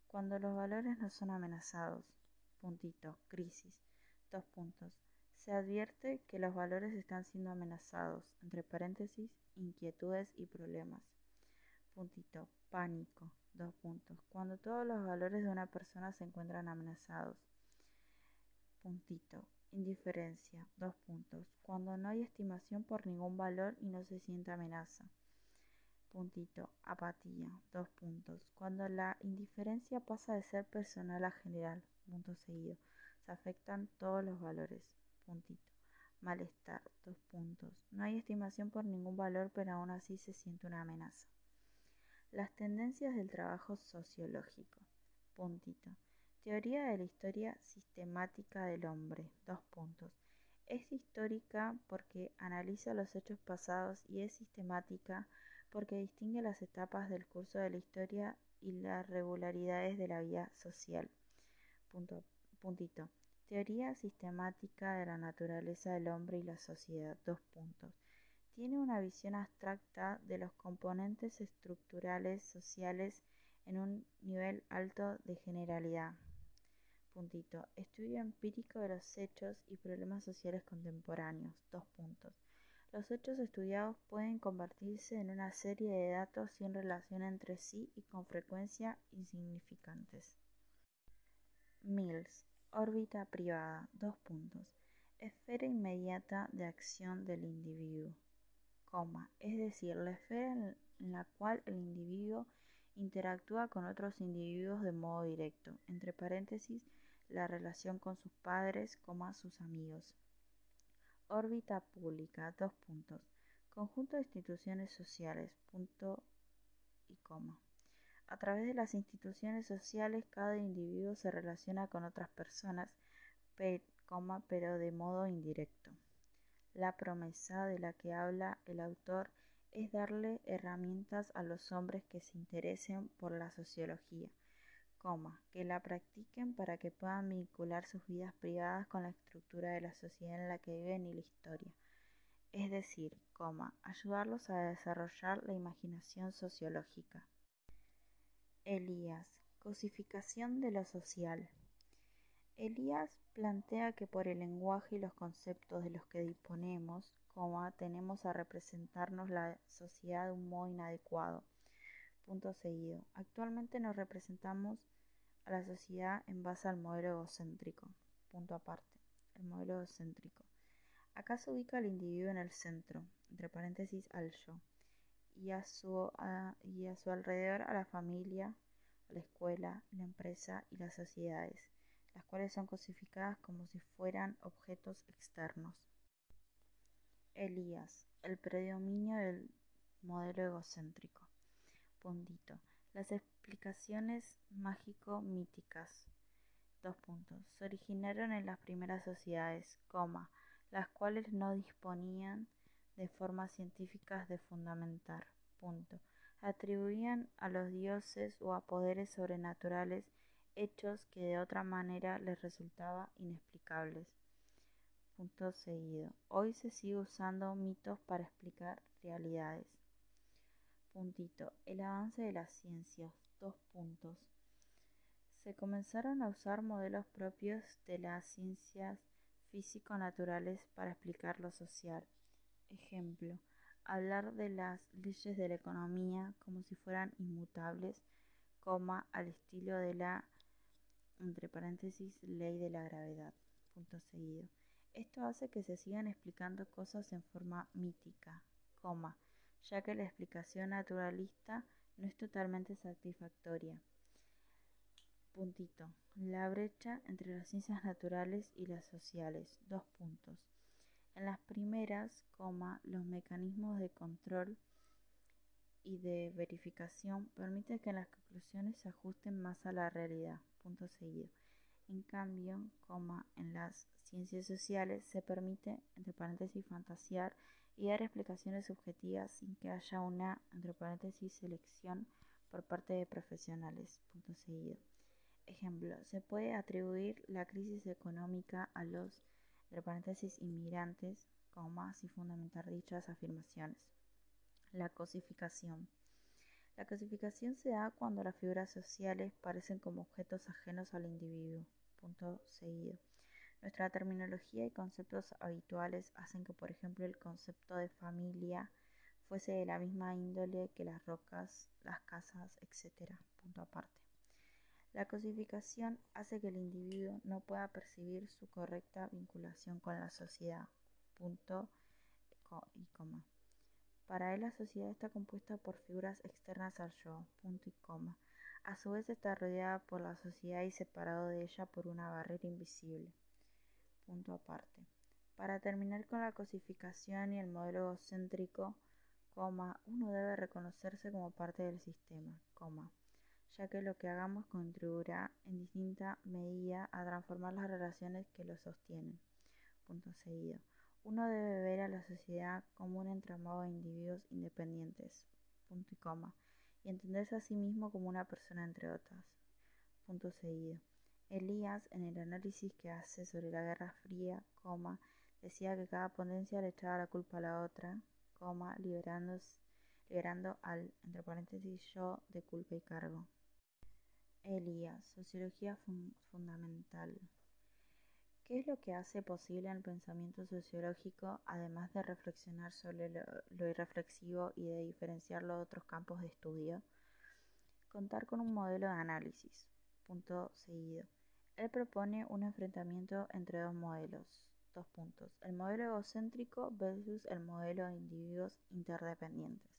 Cuando los valores no son amenazados. Puntito, crisis. Dos puntos. Se advierte que los valores están siendo amenazados, entre paréntesis, inquietudes y problemas. Puntito, pánico, dos puntos. Cuando todos los valores de una persona se encuentran amenazados. Puntito, indiferencia, dos puntos. Cuando no hay estimación por ningún valor y no se siente amenaza. Puntito, apatía, dos puntos. Cuando la indiferencia pasa de ser personal a general, punto seguido, se afectan todos los valores puntito. Malestar, dos puntos. No hay estimación por ningún valor, pero aún así se siente una amenaza. Las tendencias del trabajo sociológico. Puntito. Teoría de la historia sistemática del hombre. Dos puntos. Es histórica porque analiza los hechos pasados y es sistemática porque distingue las etapas del curso de la historia y las regularidades de la vida social. Punto, puntito. Teoría sistemática de la naturaleza del hombre y la sociedad. Dos puntos. Tiene una visión abstracta de los componentes estructurales sociales en un nivel alto de generalidad. Puntito. Estudio empírico de los hechos y problemas sociales contemporáneos. Dos puntos. Los hechos estudiados pueden convertirse en una serie de datos sin relación entre sí y con frecuencia insignificantes. Mills. Órbita privada. Dos puntos. Esfera inmediata de acción del individuo. Coma, es decir, la esfera en la cual el individuo interactúa con otros individuos de modo directo. Entre paréntesis, la relación con sus padres, coma, sus amigos. Órbita pública. Dos puntos. Conjunto de instituciones sociales. Punto y coma. A través de las instituciones sociales, cada individuo se relaciona con otras personas, pero de modo indirecto. La promesa de la que habla el autor es darle herramientas a los hombres que se interesen por la sociología, que la practiquen para que puedan vincular sus vidas privadas con la estructura de la sociedad en la que viven y la historia. Es decir, ayudarlos a desarrollar la imaginación sociológica. Elías. Cosificación de lo social. Elías plantea que por el lenguaje y los conceptos de los que disponemos, tenemos a representarnos la sociedad de un modo inadecuado. Punto seguido. Actualmente nos representamos a la sociedad en base al modelo egocéntrico. Punto aparte. El modelo egocéntrico. Acá se ubica al individuo en el centro, entre paréntesis al yo y a su, y a su alrededor a la familia, a la escuela, la empresa y las sociedades, las cuales son cosificadas como si fueran objetos externos. Elías, el predominio del modelo egocéntrico. Puntito. Las explicaciones mágico-míticas. Dos puntos. Se originaron en las primeras sociedades, coma, las cuales no disponían de formas científicas de fundamentar. Punto. Atribuían a los dioses o a poderes sobrenaturales hechos que de otra manera les resultaba inexplicables. Punto seguido. Hoy se sigue usando mitos para explicar realidades. Puntito. El avance de las ciencias. Dos puntos. Se comenzaron a usar modelos propios de las ciencias físico-naturales para explicar lo social. Ejemplo, hablar de las leyes de la economía como si fueran inmutables, coma, al estilo de la, entre paréntesis, ley de la gravedad. Punto seguido. Esto hace que se sigan explicando cosas en forma mítica, coma, ya que la explicación naturalista no es totalmente satisfactoria. Puntito. La brecha entre las ciencias naturales y las sociales. Dos puntos. En las primeras, los mecanismos de control y de verificación permiten que las conclusiones se ajusten más a la realidad. Punto seguido. En cambio, en las ciencias sociales se permite, entre paréntesis, fantasear y dar explicaciones subjetivas sin que haya una, entre paréntesis, selección por parte de profesionales. Punto seguido. Ejemplo, se puede atribuir la crisis económica a los entre paréntesis, inmigrantes, más y fundamentar dichas afirmaciones. La cosificación. La cosificación se da cuando las figuras sociales parecen como objetos ajenos al individuo. Punto seguido. Nuestra terminología y conceptos habituales hacen que, por ejemplo, el concepto de familia fuese de la misma índole que las rocas, las casas, etc. Punto aparte. La cosificación hace que el individuo no pueda percibir su correcta vinculación con la sociedad. Punto y coma. Para él la sociedad está compuesta por figuras externas al yo. Punto y coma. A su vez está rodeada por la sociedad y separado de ella por una barrera invisible. Punto aparte. Para terminar con la cosificación y el modelo egocéntrico, coma, uno debe reconocerse como parte del sistema, ya que lo que hagamos contribuirá en distinta medida a transformar las relaciones que lo sostienen. Punto seguido. Uno debe ver a la sociedad como un entramado de individuos independientes, punto y coma, y entenderse a sí mismo como una persona entre otras. Punto seguido. Elías, en el análisis que hace sobre la Guerra Fría, decía que cada potencia le echaba la culpa a la otra, liberando al, entre paréntesis, yo de culpa y cargo. Elías, Sociología Fundamental. ¿Qué es lo que hace posible el pensamiento sociológico, además de reflexionar sobre lo, irreflexivo y de diferenciarlo de otros campos de estudio? Contar con un modelo de análisis. Punto seguido. Él propone un enfrentamiento entre dos modelos. Dos puntos. El modelo egocéntrico versus el modelo de individuos interdependientes.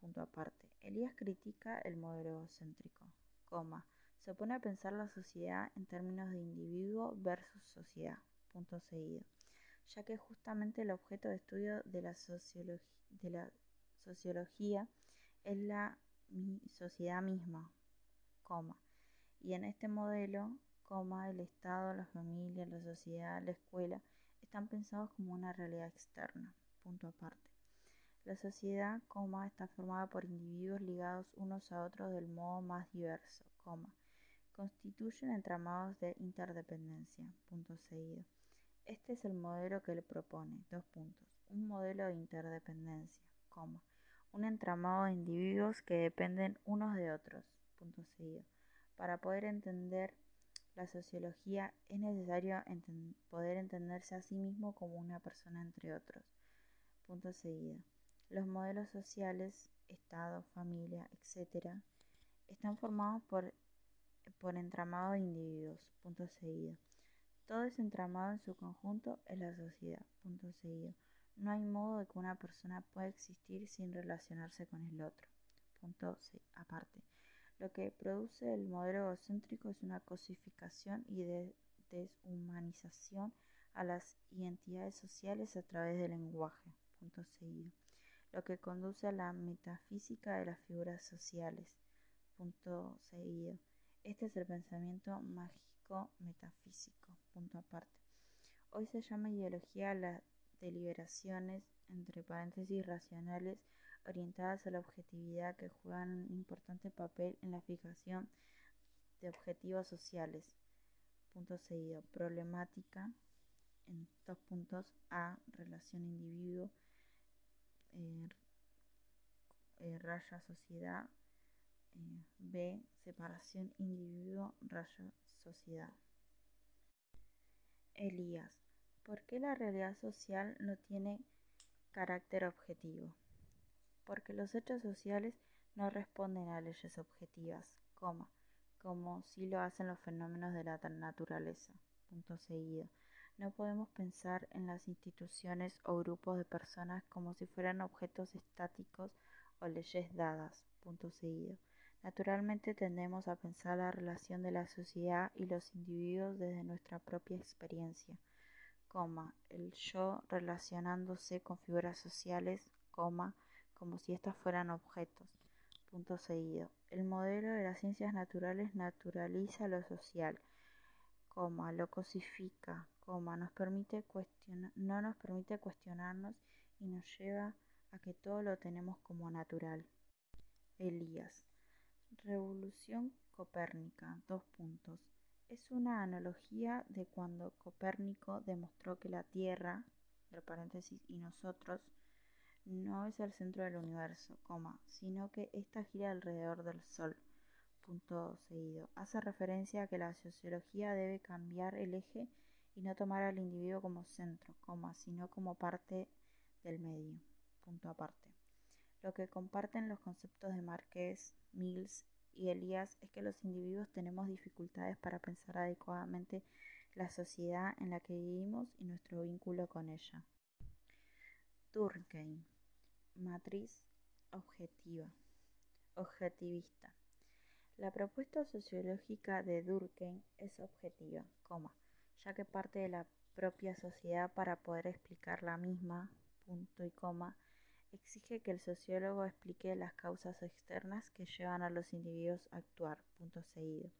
Punto aparte. Elías critica el modelo egocéntrico, coma, se opone a pensar la sociedad en términos de individuo versus sociedad, punto seguido, ya que justamente el objeto de estudio de la, sociología es la sociedad misma, y en este modelo, coma, el Estado, la familia, la sociedad, la escuela, están pensados como una realidad externa, punto aparte. La sociedad, coma, está formada por individuos ligados unos a otros del modo más diverso, coma, constituyen entramados de interdependencia. Punto seguido. Este es el modelo que le propone. Dos puntos. Un modelo de interdependencia, coma. Un entramado de individuos que dependen unos de otros. Punto seguido. Para poder entender la sociología es necesario poder entenderse a sí mismo como una persona entre otros. Punto seguido. Los modelos sociales, Estado, familia, etc., están formados por por entramado de individuos, punto seguido. Todo ese entramado en su conjunto es la sociedad, punto seguido. No hay modo de que una persona pueda existir sin relacionarse con el otro, punto aparte. Lo que produce el modelo egocéntrico es una cosificación y deshumanización a las identidades sociales a través del lenguaje, punto seguido. Lo que conduce a la metafísica de las figuras sociales, punto seguido este es el pensamiento mágico metafísico, punto aparte. Hoy se llama ideología a las deliberaciones, entre paréntesis, racionales, orientadas a la objetividad que juegan un importante papel en la fijación de objetivos sociales. Punto seguido. Problemática en dos puntos A, relación individuo, eh, eh, raya sociedad, B. Separación individuo-rayo-sociedad. Elías. ¿Por qué la realidad social no tiene carácter objetivo? Porque los hechos sociales no responden a leyes objetivas, coma, como si lo hacen los fenómenos de la naturaleza. Punto seguido. No podemos pensar en las instituciones o grupos de personas como si fueran objetos estáticos o leyes dadas. Punto seguido. Naturalmente tendemos a pensar la relación de la sociedad y los individuos desde nuestra propia experiencia, coma, el yo relacionándose con figuras sociales, coma, como si éstas fueran objetos. Punto seguido. El modelo de las ciencias naturales naturaliza lo social, coma, lo cosifica, coma, nos permite no nos permite cuestionarnos y nos lleva a que todo lo tenemos como natural. Elías. Revolución Copérnica. Dos puntos. Es una analogía de cuando Copérnico demostró que la Tierra, entre paréntesis, y nosotros, no es el centro del universo, sino que ésta gira alrededor del Sol. Punto seguido. Hace referencia a que la sociología debe cambiar el eje y no tomar al individuo como centro, sino como parte del medio, punto aparte. Lo que comparten los conceptos de Marqués, Mills y Elías es que los individuos tenemos dificultades para pensar adecuadamente la sociedad en la que vivimos y nuestro vínculo con ella. Durkheim, matriz objetiva, objetivista. La propuesta sociológica de Durkheim es objetiva, ya que parte de la propia sociedad para poder explicar la misma, punto y coma, exige que el sociólogo explique las causas externas que llevan a los individuos a actuar, punto seguido.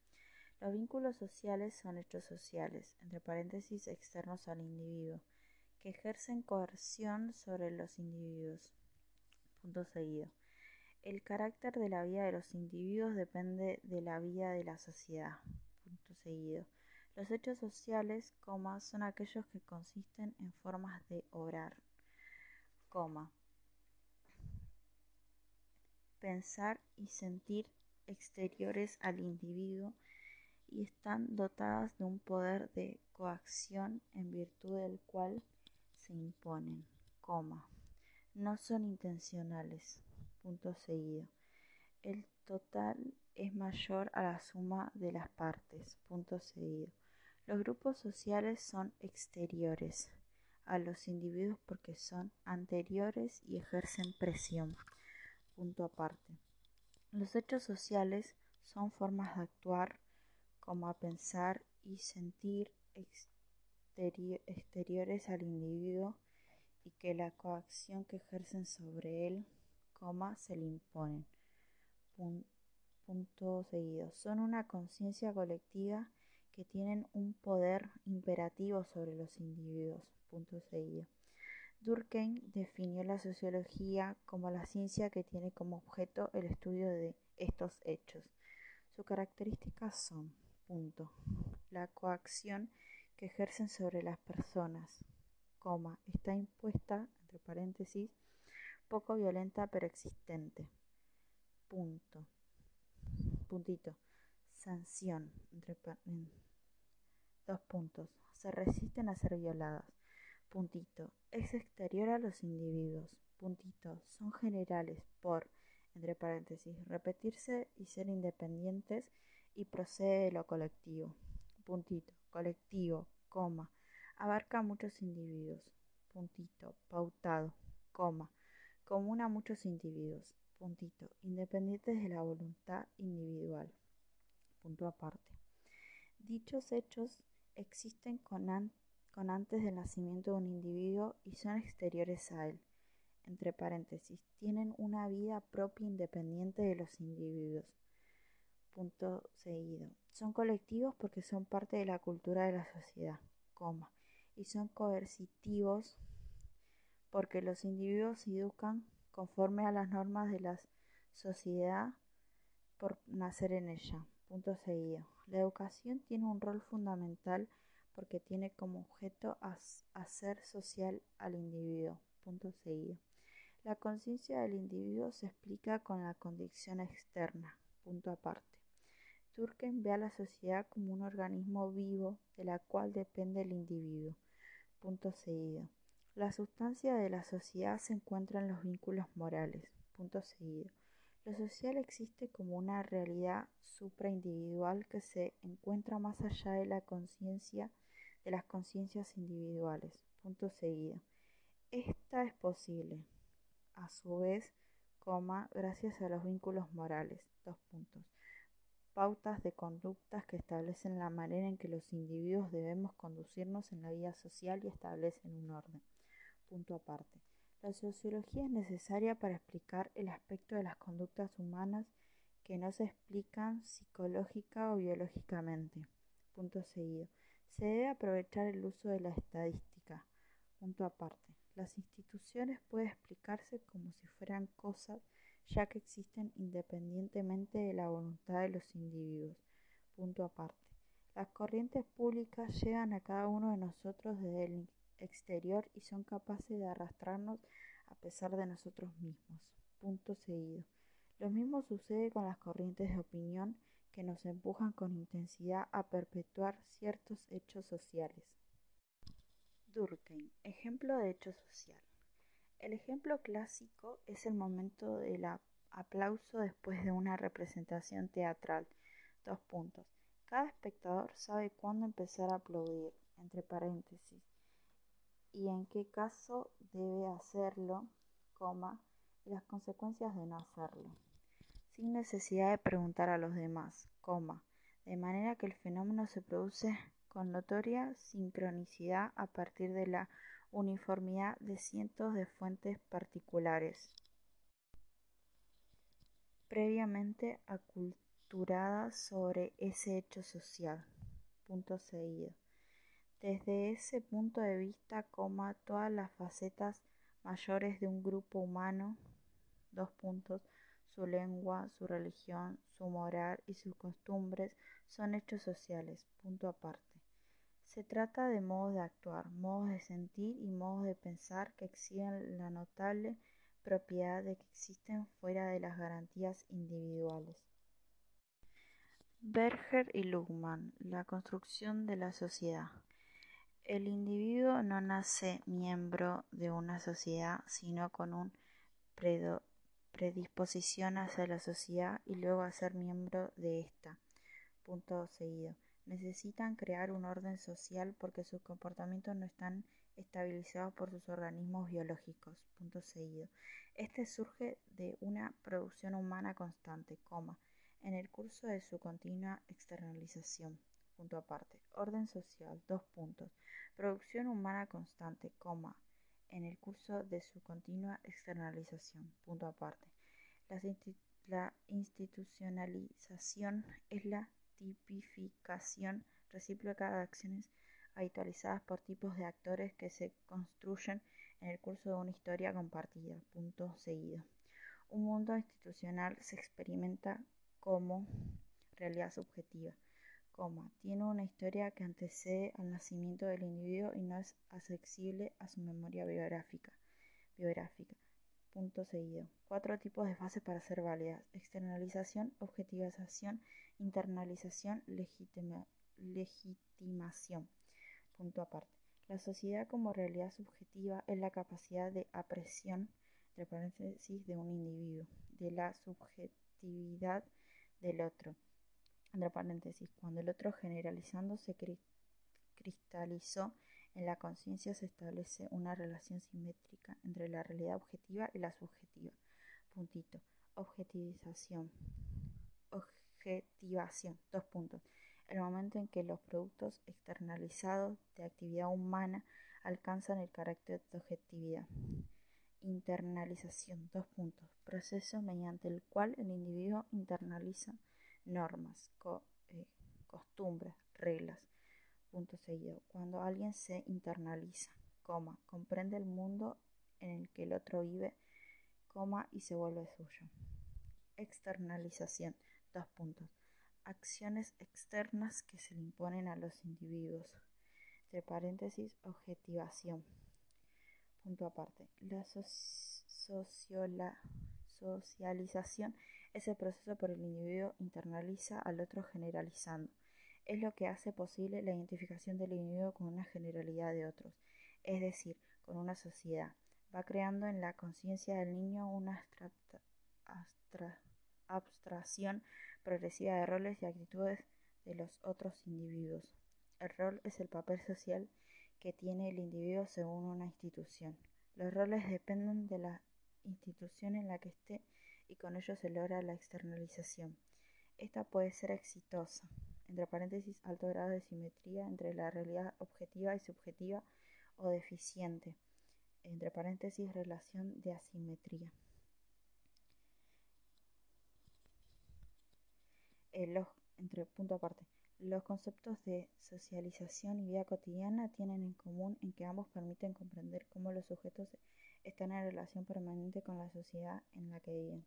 Los vínculos sociales son hechos sociales, entre paréntesis externos al individuo, que ejercen coerción sobre los individuos. Punto seguido. El carácter de la vida de los individuos depende de la vida de la sociedad. Punto seguido. Los hechos sociales, coma, son aquellos que consisten en formas de obrar, coma, pensar y sentir exteriores al individuo y están dotadas de un poder de coacción en virtud del cual se imponen, no son intencionales, punto seguido. El total es mayor a la suma de las partes, punto seguido. Los grupos sociales son exteriores a los individuos porque son anteriores y ejercen presión, punto aparte. Los hechos sociales son formas de actuar como a pensar y sentir exteriores al individuo y que la coacción que ejercen sobre él, coma, se le imponen. Punto seguido. Son una conciencia colectiva que tienen un poder imperativo sobre los individuos. Punto seguido. Durkheim definió la sociología como la ciencia que tiene como objeto el estudio de estos hechos. Sus características son punto. La coacción que ejercen sobre las personas, coma, está impuesta, entre paréntesis, poco violenta pero existente. Punto. Puntito. Sanción, entre dos puntos. Se resisten a ser violadas. Puntito. Es exterior a los individuos. Puntito. Son generales por, entre paréntesis, repetirse y ser independientes y procede de lo colectivo. Puntito, colectivo, coma, abarca a muchos individuos. Puntito, pautado, coma, común a muchos individuos. Puntito, independientes de la voluntad individual. Punto aparte. Dichos hechos existen con, con antes del nacimiento de un individuo y son exteriores a él. Entre paréntesis, tienen una vida propia independiente de los individuos punto seguido. Son colectivos porque son parte de la cultura de la sociedad, coma, y son coercitivos porque los individuos se educan conforme a las normas de la sociedad por nacer en ella. Punto seguido. La educación tiene un rol fundamental porque tiene como objeto hacer social al individuo. Punto seguido. La conciencia del individuo se explica con la condición externa. Punto aparte. Durkheim ve a la sociedad como un organismo vivo de la cual depende el individuo. Punto seguido. La sustancia de la sociedad se encuentra en los vínculos morales. Punto seguido. Lo social existe como una realidad supraindividual que se encuentra más allá de la conciencia de las conciencias individuales. Punto seguido. Esta es posible, a su vez, gracias a los vínculos morales. Dos puntos pautas de conductas que establecen la manera en que los individuos debemos conducirnos en la vida social y establecen un orden. Punto aparte. La sociología es necesaria para explicar el aspecto de las conductas humanas que no se explican psicológica o biológicamente. Punto seguido. Se debe aprovechar el uso de la estadística. Punto aparte. Las instituciones pueden explicarse como si fueran cosas ya que existen independientemente de la voluntad de los individuos. Punto aparte. Las corrientes públicas llegan a cada uno de nosotros desde el exterior y son capaces de arrastrarnos a pesar de nosotros mismos. Punto seguido. Lo mismo sucede con las corrientes de opinión que nos empujan con intensidad a perpetuar ciertos hechos sociales. Durkheim. Ejemplo de hecho social. El ejemplo clásico es el momento del aplauso después de una representación teatral. Dos puntos. Cada espectador sabe cuándo empezar a aplaudir, entre paréntesis, y en qué caso debe hacerlo, coma, y las consecuencias de no hacerlo, sin necesidad de preguntar a los demás, coma, de manera que el fenómeno se produce con notoria sincronicidad a partir de la uniformidad de cientos de fuentes particulares previamente aculturadas sobre ese hecho social. Punto seguido. Desde ese punto de vista, coma, todas las facetas mayores de un grupo humano, dos puntos, su lengua, su religión, su moral y sus costumbres son hechos sociales, punto aparte. Se trata de modos de actuar, modos de sentir y modos de pensar que exhiben la notable propiedad de que existen fuera de las garantías individuales. Berger y Luhmann, la construcción de la sociedad. El individuo no nace miembro de una sociedad, sino con una predisposición hacia la sociedad y luego a ser miembro de ésta. Punto seguido necesitan crear un orden social porque sus comportamientos no están estabilizados por sus organismos biológicos. Punto seguido. Este surge de una producción humana constante, coma, en el curso de su continua externalización. Punto aparte. Orden social, dos puntos. Producción humana constante, coma, en el curso de su continua externalización. Punto aparte. la institucionalización es la tipificación recíproca de acciones habitualizadas por tipos de actores que se construyen en el curso de una historia compartida. Punto seguido. Un mundo institucional se experimenta como realidad subjetiva, coma, tiene una historia que antecede al nacimiento del individuo y no es accesible a su memoria biográfica. biográfica. Punto seguido. Cuatro tipos de fases para ser válidas. Externalización, objetivización, internalización, legitimación. Punto aparte. La sociedad como realidad subjetiva es la capacidad de apreciación, entre paréntesis, de un individuo, de la subjetividad del otro, entre paréntesis, cuando el otro generalizando se cristalizó en la conciencia se establece una relación simétrica entre la realidad objetiva y la subjetiva. Puntito. Objetivización. Objetivación. Dos puntos. El momento en que los productos externalizados de actividad humana alcanzan el carácter de objetividad. Internalización. Dos puntos. Proceso mediante el cual el individuo internaliza normas, eh, costumbres, reglas, punto seguido. Cuando alguien se internaliza, coma, comprende el mundo en el que el otro vive, coma, y se vuelve suyo. Externalización, dos puntos. Acciones externas que se le imponen a los individuos. Entre paréntesis, objetivación. Punto aparte. La socialización es el proceso por el individuo internaliza al otro generalizando es lo que hace posible la identificación del individuo con una generalidad de otros, es decir, con una sociedad. Va creando en la conciencia del niño una abstracción progresiva de roles y actitudes de los otros individuos. El rol es el papel social que tiene el individuo según una institución. Los roles dependen de la institución en la que esté y con ello se logra la externalización. Esta puede ser exitosa entre paréntesis, alto grado de simetría entre la realidad objetiva y subjetiva o deficiente, entre paréntesis, relación de asimetría. Eh, los, entre punto aparte. Los conceptos de socialización y vida cotidiana tienen en común en que ambos permiten comprender cómo los sujetos están en relación permanente con la sociedad en la que viven.